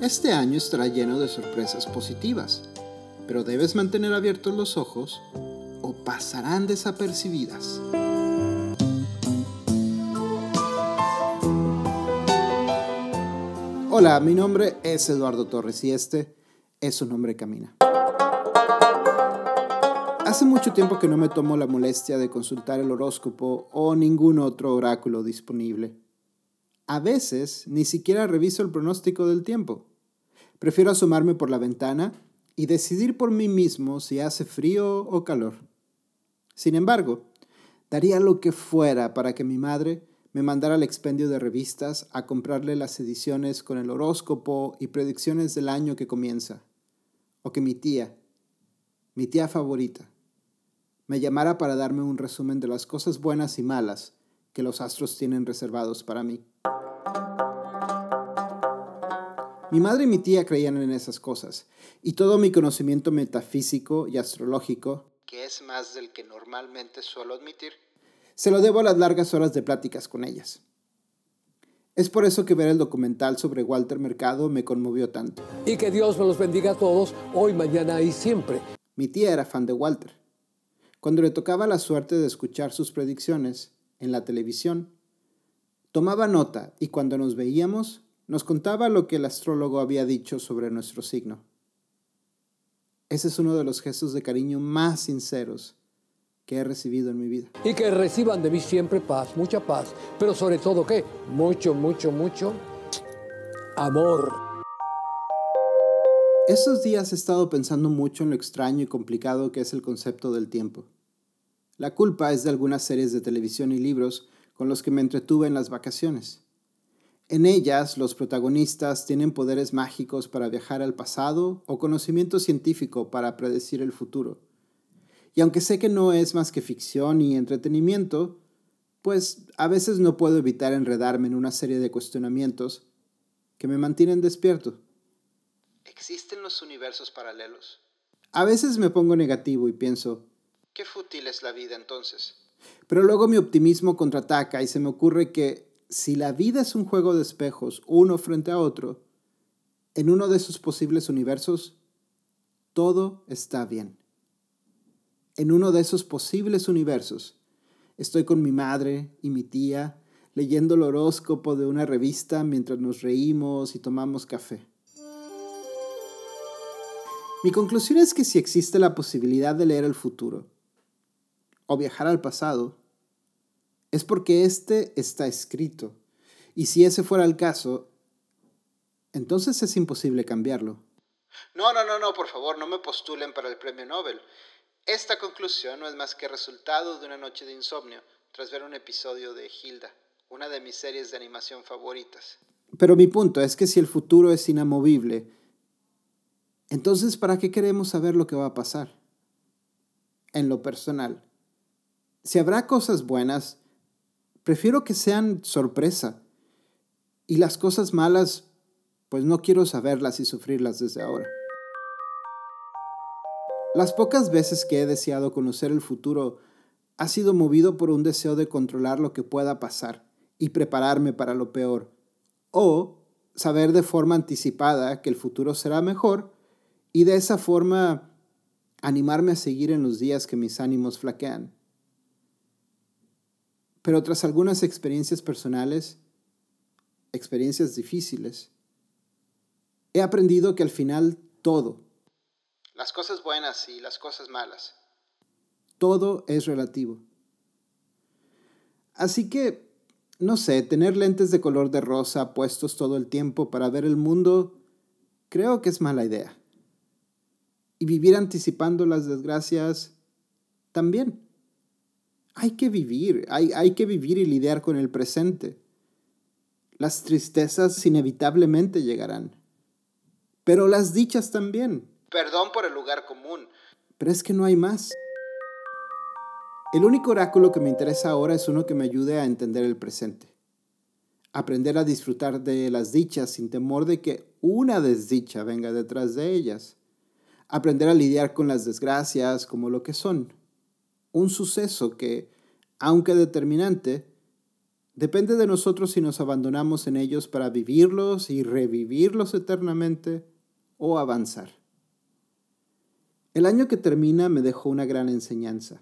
Este año estará lleno de sorpresas positivas, pero debes mantener abiertos los ojos o pasarán desapercibidas. Hola, mi nombre es Eduardo Torres y este es un hombre camina. Hace mucho tiempo que no me tomo la molestia de consultar el horóscopo o ningún otro oráculo disponible. A veces ni siquiera reviso el pronóstico del tiempo. Prefiero asomarme por la ventana y decidir por mí mismo si hace frío o calor. Sin embargo, daría lo que fuera para que mi madre me mandara al expendio de revistas a comprarle las ediciones con el horóscopo y predicciones del año que comienza. O que mi tía, mi tía favorita, me llamara para darme un resumen de las cosas buenas y malas que los astros tienen reservados para mí. Mi madre y mi tía creían en esas cosas, y todo mi conocimiento metafísico y astrológico, que es más del que normalmente suelo admitir, se lo debo a las largas horas de pláticas con ellas. Es por eso que ver el documental sobre Walter Mercado me conmovió tanto. Y que Dios me los bendiga a todos, hoy, mañana y siempre. Mi tía era fan de Walter. Cuando le tocaba la suerte de escuchar sus predicciones en la televisión, tomaba nota y cuando nos veíamos nos contaba lo que el astrólogo había dicho sobre nuestro signo. Ese es uno de los gestos de cariño más sinceros que he recibido en mi vida. Y que reciban de mí siempre paz, mucha paz, pero sobre todo ¿qué? Mucho, mucho, mucho amor. Estos días he estado pensando mucho en lo extraño y complicado que es el concepto del tiempo. La culpa es de algunas series de televisión y libros con los que me entretuve en las vacaciones. En ellas, los protagonistas tienen poderes mágicos para viajar al pasado o conocimiento científico para predecir el futuro. Y aunque sé que no es más que ficción y entretenimiento, pues a veces no puedo evitar enredarme en una serie de cuestionamientos que me mantienen despierto. ¿Existen los universos paralelos? A veces me pongo negativo y pienso, qué fútil es la vida entonces. Pero luego mi optimismo contraataca y se me ocurre que si la vida es un juego de espejos uno frente a otro, en uno de esos posibles universos, todo está bien. En uno de esos posibles universos, estoy con mi madre y mi tía leyendo el horóscopo de una revista mientras nos reímos y tomamos café. Mi conclusión es que si existe la posibilidad de leer el futuro o viajar al pasado, es porque este está escrito. Y si ese fuera el caso, entonces es imposible cambiarlo. No, no, no, no, por favor, no me postulen para el premio Nobel. Esta conclusión no es más que resultado de una noche de insomnio tras ver un episodio de Hilda, una de mis series de animación favoritas. Pero mi punto es que si el futuro es inamovible, entonces ¿para qué queremos saber lo que va a pasar? En lo personal, si habrá cosas buenas, prefiero que sean sorpresa. Y las cosas malas, pues no quiero saberlas y sufrirlas desde ahora. Las pocas veces que he deseado conocer el futuro ha sido movido por un deseo de controlar lo que pueda pasar y prepararme para lo peor, o saber de forma anticipada que el futuro será mejor y de esa forma animarme a seguir en los días que mis ánimos flaquean. Pero tras algunas experiencias personales, experiencias difíciles, he aprendido que al final todo, las cosas buenas y las cosas malas, todo es relativo. Así que, no sé, tener lentes de color de rosa puestos todo el tiempo para ver el mundo, creo que es mala idea. Y vivir anticipando las desgracias, también. Hay que vivir, hay, hay que vivir y lidiar con el presente. Las tristezas inevitablemente llegarán, pero las dichas también. Perdón por el lugar común, pero es que no hay más. El único oráculo que me interesa ahora es uno que me ayude a entender el presente. Aprender a disfrutar de las dichas sin temor de que una desdicha venga detrás de ellas. Aprender a lidiar con las desgracias como lo que son un suceso que, aunque determinante, Depende de nosotros si nos abandonamos en ellos para vivirlos y revivirlos eternamente o avanzar. El año que termina me dejó una gran enseñanza.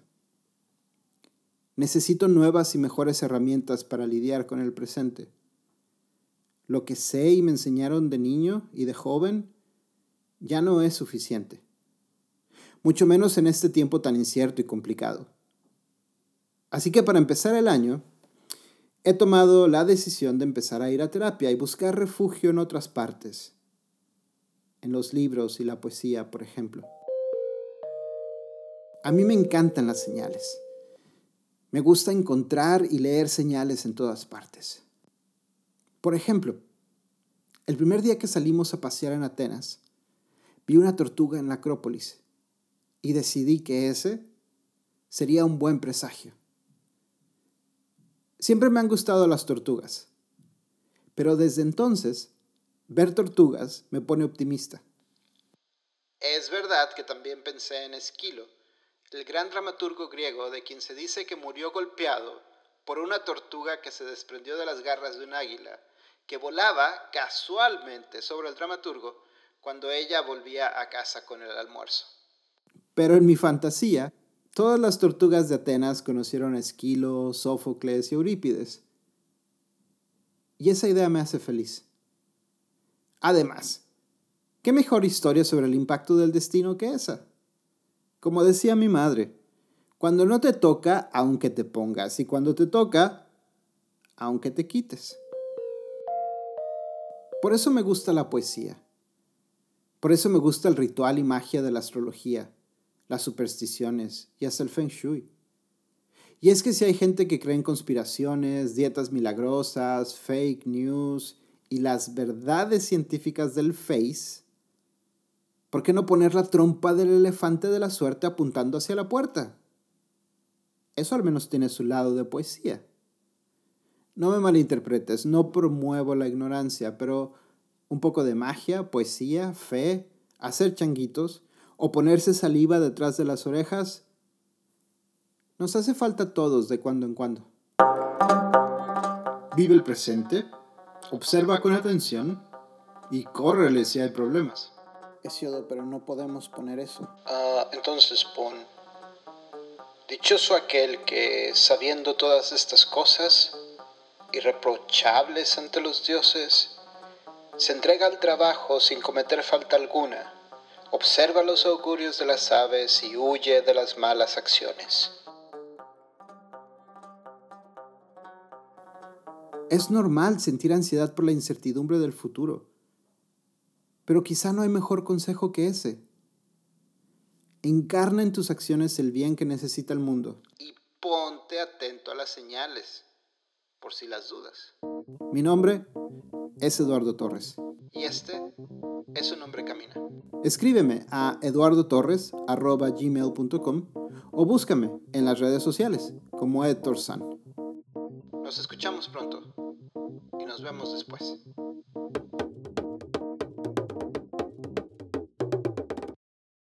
Necesito nuevas y mejores herramientas para lidiar con el presente. Lo que sé y me enseñaron de niño y de joven ya no es suficiente, mucho menos en este tiempo tan incierto y complicado. Así que para empezar el año, he tomado la decisión de empezar a ir a terapia y buscar refugio en otras partes, en los libros y la poesía, por ejemplo. A mí me encantan las señales. Me gusta encontrar y leer señales en todas partes. Por ejemplo, el primer día que salimos a pasear en Atenas, vi una tortuga en la Acrópolis y decidí que ese sería un buen presagio. Siempre me han gustado las tortugas, pero desde entonces ver tortugas me pone optimista. Es verdad que también pensé en Esquilo, el gran dramaturgo griego de quien se dice que murió golpeado por una tortuga que se desprendió de las garras de un águila, que volaba casualmente sobre el dramaturgo cuando ella volvía a casa con el almuerzo. Pero en mi fantasía, Todas las tortugas de Atenas conocieron a Esquilo, Sófocles y Eurípides. Y esa idea me hace feliz. Además, ¿qué mejor historia sobre el impacto del destino que esa? Como decía mi madre, cuando no te toca, aunque te pongas, y cuando te toca, aunque te quites. Por eso me gusta la poesía. Por eso me gusta el ritual y magia de la astrología las supersticiones y hasta el feng shui. Y es que si hay gente que cree en conspiraciones, dietas milagrosas, fake news y las verdades científicas del face, ¿por qué no poner la trompa del elefante de la suerte apuntando hacia la puerta? Eso al menos tiene su lado de poesía. No me malinterpretes, no promuevo la ignorancia, pero un poco de magia, poesía, fe, hacer changuitos, o ponerse saliva detrás de las orejas, nos hace falta a todos de cuando en cuando. Vive el presente, observa con atención y córrele si hay problemas. Hesiodo, pero no podemos poner eso. Ah, entonces pon. Dichoso aquel que, sabiendo todas estas cosas, irreprochables ante los dioses, se entrega al trabajo sin cometer falta alguna Observa los augurios de las aves y huye de las malas acciones. Es normal sentir ansiedad por la incertidumbre del futuro, pero quizá no hay mejor consejo que ese. Encarna en tus acciones el bien que necesita el mundo. Y ponte atento a las señales, por si las dudas. Mi nombre es Eduardo Torres. Y este es un hombre camina. Escríbeme a eduardotorres.gmail.com o búscame en las redes sociales como Edtor San. Nos escuchamos pronto y nos vemos después.